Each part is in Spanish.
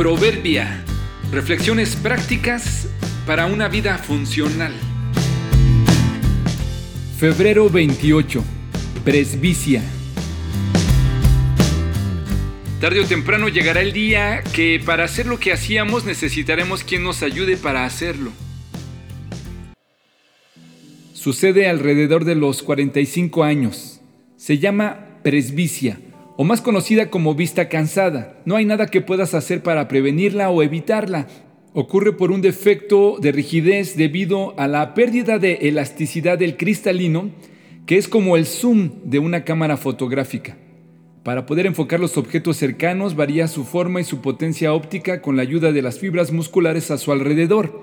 Proverbia. Reflexiones prácticas para una vida funcional. Febrero 28. Presbicia. Tarde o temprano llegará el día que para hacer lo que hacíamos necesitaremos quien nos ayude para hacerlo. Sucede alrededor de los 45 años. Se llama presbicia o más conocida como vista cansada. No hay nada que puedas hacer para prevenirla o evitarla. Ocurre por un defecto de rigidez debido a la pérdida de elasticidad del cristalino, que es como el zoom de una cámara fotográfica. Para poder enfocar los objetos cercanos varía su forma y su potencia óptica con la ayuda de las fibras musculares a su alrededor.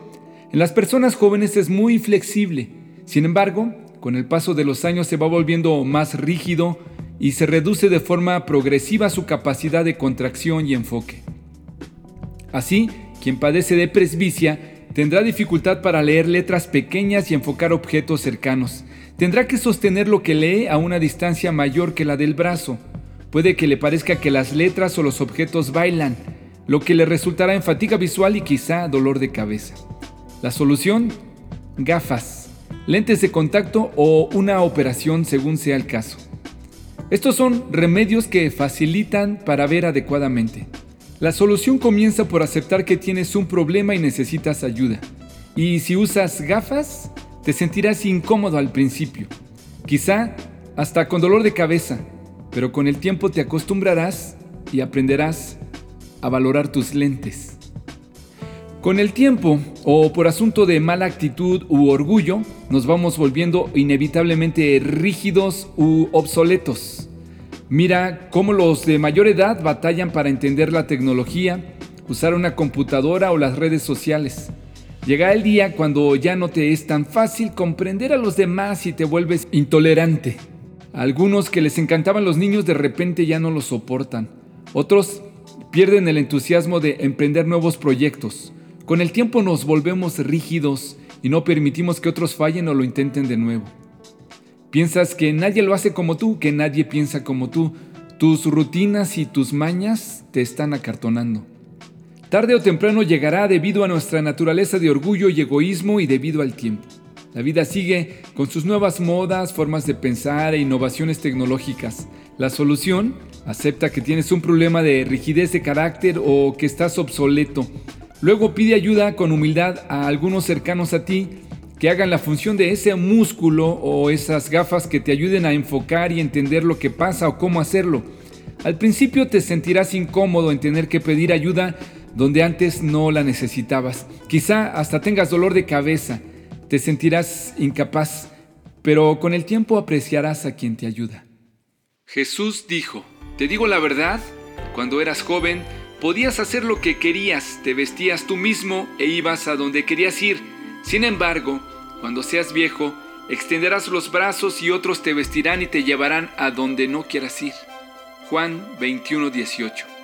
En las personas jóvenes es muy flexible. Sin embargo, con el paso de los años se va volviendo más rígido y se reduce de forma progresiva su capacidad de contracción y enfoque. Así, quien padece de presbicia tendrá dificultad para leer letras pequeñas y enfocar objetos cercanos. Tendrá que sostener lo que lee a una distancia mayor que la del brazo. Puede que le parezca que las letras o los objetos bailan, lo que le resultará en fatiga visual y quizá dolor de cabeza. La solución, gafas, lentes de contacto o una operación según sea el caso. Estos son remedios que facilitan para ver adecuadamente. La solución comienza por aceptar que tienes un problema y necesitas ayuda. Y si usas gafas, te sentirás incómodo al principio, quizá hasta con dolor de cabeza, pero con el tiempo te acostumbrarás y aprenderás a valorar tus lentes. Con el tiempo, o por asunto de mala actitud u orgullo, nos vamos volviendo inevitablemente rígidos u obsoletos. Mira cómo los de mayor edad batallan para entender la tecnología, usar una computadora o las redes sociales. Llega el día cuando ya no te es tan fácil comprender a los demás y te vuelves intolerante. algunos que les encantaban los niños de repente ya no los soportan. Otros pierden el entusiasmo de emprender nuevos proyectos. Con el tiempo nos volvemos rígidos y no permitimos que otros fallen o lo intenten de nuevo. Piensas que nadie lo hace como tú, que nadie piensa como tú. Tus rutinas y tus mañas te están acartonando. Tarde o temprano llegará debido a nuestra naturaleza de orgullo y egoísmo y debido al tiempo. La vida sigue con sus nuevas modas, formas de pensar e innovaciones tecnológicas. La solución, acepta que tienes un problema de rigidez de carácter o que estás obsoleto. Luego pide ayuda con humildad a algunos cercanos a ti que hagan la función de ese músculo o esas gafas que te ayuden a enfocar y entender lo que pasa o cómo hacerlo. Al principio te sentirás incómodo en tener que pedir ayuda donde antes no la necesitabas. Quizá hasta tengas dolor de cabeza, te sentirás incapaz, pero con el tiempo apreciarás a quien te ayuda. Jesús dijo, te digo la verdad, cuando eras joven, Podías hacer lo que querías, te vestías tú mismo e ibas a donde querías ir. Sin embargo, cuando seas viejo, extenderás los brazos y otros te vestirán y te llevarán a donde no quieras ir. Juan 21:18